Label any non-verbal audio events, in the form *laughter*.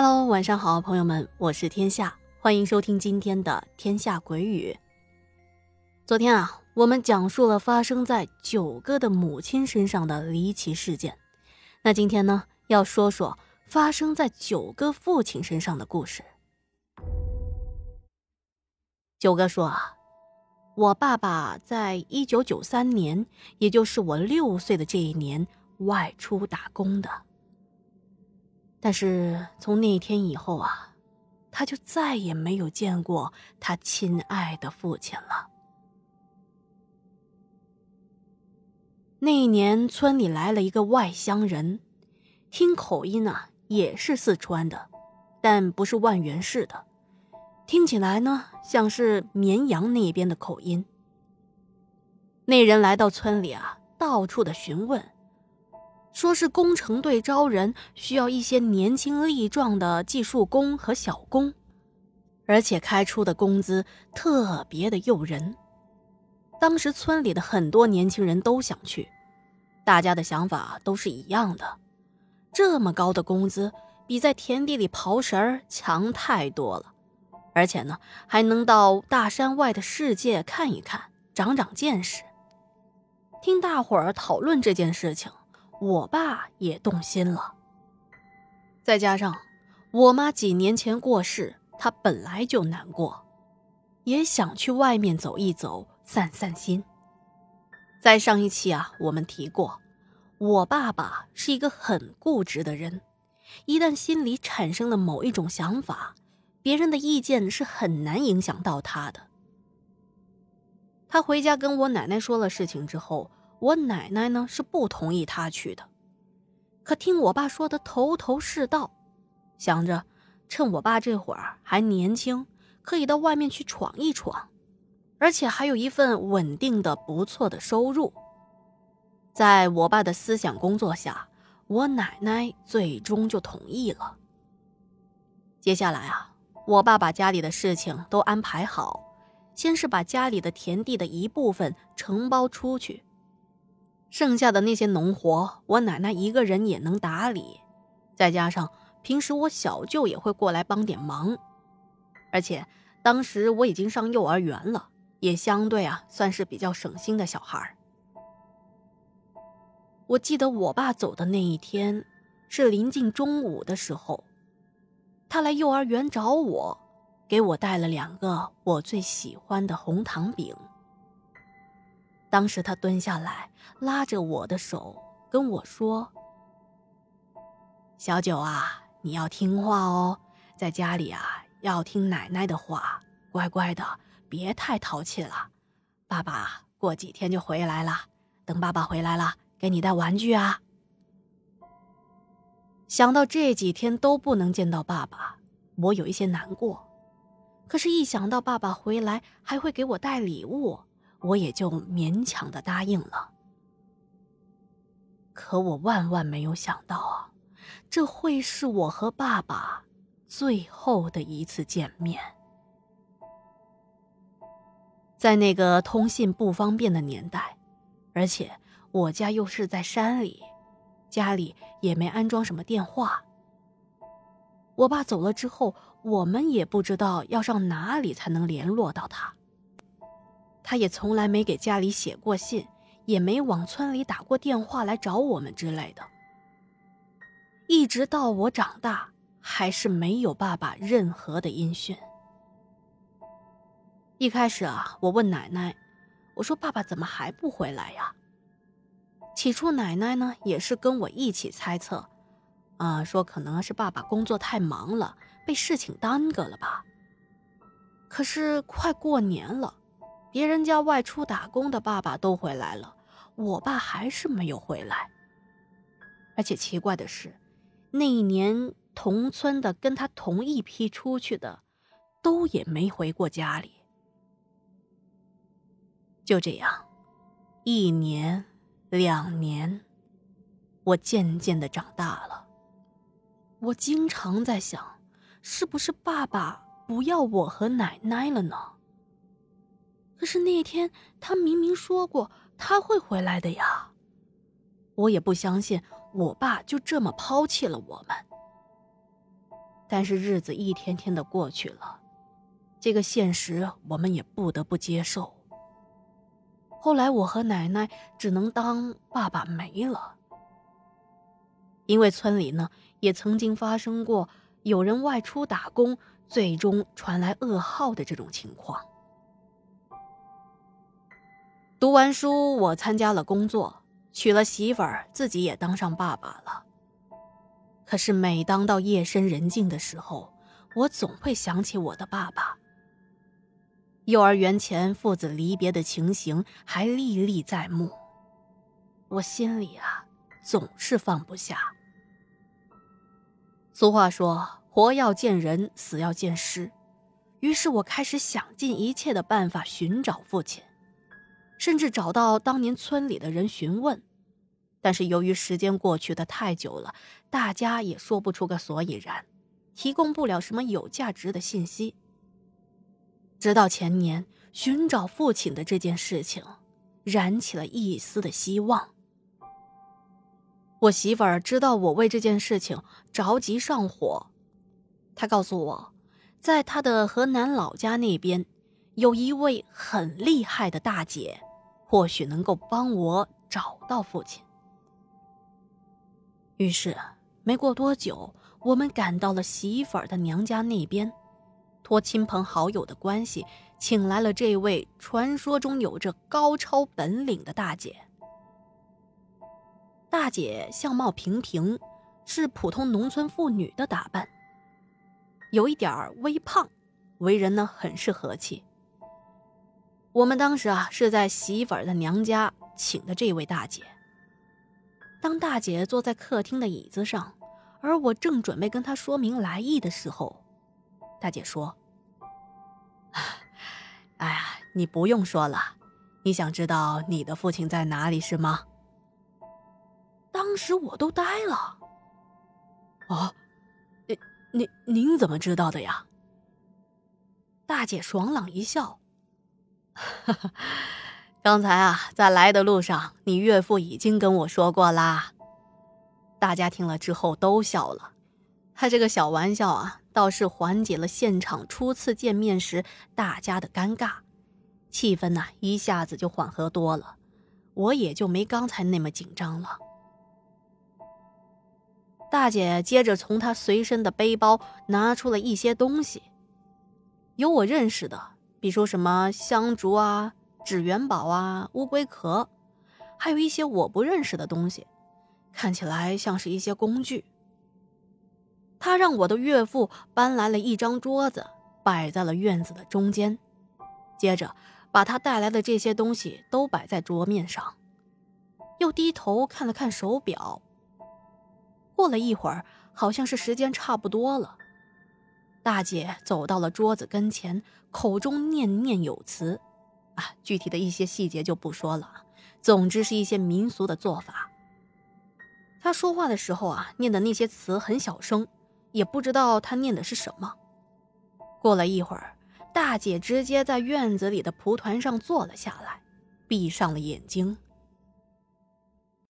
Hello，晚上好，朋友们，我是天下，欢迎收听今天的《天下鬼语》。昨天啊，我们讲述了发生在九哥的母亲身上的离奇事件，那今天呢，要说说发生在九哥父亲身上的故事。九哥说啊，我爸爸在一九九三年，也就是我六岁的这一年，外出打工的。但是从那天以后啊，他就再也没有见过他亲爱的父亲了。那一年，村里来了一个外乡人，听口音啊，也是四川的，但不是万源市的，听起来呢像是绵阳那边的口音。那人来到村里啊，到处的询问。说是工程队招人，需要一些年轻力壮的技术工和小工，而且开出的工资特别的诱人。当时村里的很多年轻人都想去，大家的想法都是一样的：这么高的工资，比在田地里刨食儿强太多了，而且呢，还能到大山外的世界看一看，长长见识。听大伙儿讨论这件事情。我爸也动心了，再加上我妈几年前过世，他本来就难过，也想去外面走一走，散散心。在上一期啊，我们提过，我爸爸是一个很固执的人，一旦心里产生了某一种想法，别人的意见是很难影响到他的。他回家跟我奶奶说了事情之后。我奶奶呢是不同意他去的，可听我爸说的头头是道，想着趁我爸这会儿还年轻，可以到外面去闯一闯，而且还有一份稳定的不错的收入。在我爸的思想工作下，我奶奶最终就同意了。接下来啊，我爸把家里的事情都安排好，先是把家里的田地的一部分承包出去。剩下的那些农活，我奶奶一个人也能打理，再加上平时我小舅也会过来帮点忙，而且当时我已经上幼儿园了，也相对啊算是比较省心的小孩我记得我爸走的那一天，是临近中午的时候，他来幼儿园找我，给我带了两个我最喜欢的红糖饼。当时他蹲下来，拉着我的手跟我说：“小九啊，你要听话哦，在家里啊要听奶奶的话，乖乖的，别太淘气了。爸爸过几天就回来了，等爸爸回来了，给你带玩具啊。”想到这几天都不能见到爸爸，我有一些难过。可是，一想到爸爸回来还会给我带礼物，我也就勉强的答应了，可我万万没有想到啊，这会是我和爸爸最后的一次见面。在那个通信不方便的年代，而且我家又是在山里，家里也没安装什么电话。我爸走了之后，我们也不知道要上哪里才能联络到他。他也从来没给家里写过信，也没往村里打过电话来找我们之类的。一直到我长大，还是没有爸爸任何的音讯。一开始啊，我问奶奶：“我说爸爸怎么还不回来呀？”起初奶奶呢也是跟我一起猜测，啊，说可能是爸爸工作太忙了，被事情耽搁了吧。可是快过年了。别人家外出打工的爸爸都回来了，我爸还是没有回来。而且奇怪的是，那一年同村的跟他同一批出去的，都也没回过家里。就这样，一年、两年，我渐渐的长大了。我经常在想，是不是爸爸不要我和奶奶了呢？可是那天他明明说过他会回来的呀，我也不相信我爸就这么抛弃了我们。但是日子一天天的过去了，这个现实我们也不得不接受。后来我和奶奶只能当爸爸没了，因为村里呢也曾经发生过有人外出打工，最终传来噩耗的这种情况。读完书，我参加了工作，娶了媳妇儿，自己也当上爸爸了。可是，每当到夜深人静的时候，我总会想起我的爸爸。幼儿园前父子离别的情形还历历在目，我心里啊总是放不下。俗话说：“活要见人，死要见尸。”于是我开始想尽一切的办法寻找父亲，甚至找到当年村里的人询问。但是由于时间过去的太久了，大家也说不出个所以然，提供不了什么有价值的信息。直到前年，寻找父亲的这件事情，燃起了一丝的希望。我媳妇儿知道我为这件事情着急上火，她告诉我，在她的河南老家那边，有一位很厉害的大姐，或许能够帮我找到父亲。于是，没过多久，我们赶到了媳妇儿的娘家那边，托亲朋好友的关系，请来了这位传说中有着高超本领的大姐。大姐相貌平平，是普通农村妇女的打扮，有一点微胖，为人呢很是和气。我们当时啊是在媳妇儿的娘家请的这位大姐。当大姐坐在客厅的椅子上，而我正准备跟她说明来意的时候，大姐说：“ *sighs* 哎呀，你不用说了，你想知道你的父亲在哪里是吗？”当时我都呆了。哦，您您您怎么知道的呀？大姐爽朗一笑：“。”哈 *laughs* 哈刚才啊，在来的路上，你岳父已经跟我说过啦。大家听了之后都笑了，他这个小玩笑啊，倒是缓解了现场初次见面时大家的尴尬，气氛呢一下子就缓和多了，我也就没刚才那么紧张了。大姐接着从她随身的背包拿出了一些东西，有我认识的，比如什么香烛啊。纸元宝啊，乌龟壳，还有一些我不认识的东西，看起来像是一些工具。他让我的岳父搬来了一张桌子，摆在了院子的中间，接着把他带来的这些东西都摆在桌面上，又低头看了看手表。过了一会儿，好像是时间差不多了，大姐走到了桌子跟前，口中念念有词。啊，具体的一些细节就不说了。总之是一些民俗的做法。他说话的时候啊，念的那些词很小声，也不知道他念的是什么。过了一会儿，大姐直接在院子里的蒲团上坐了下来，闭上了眼睛。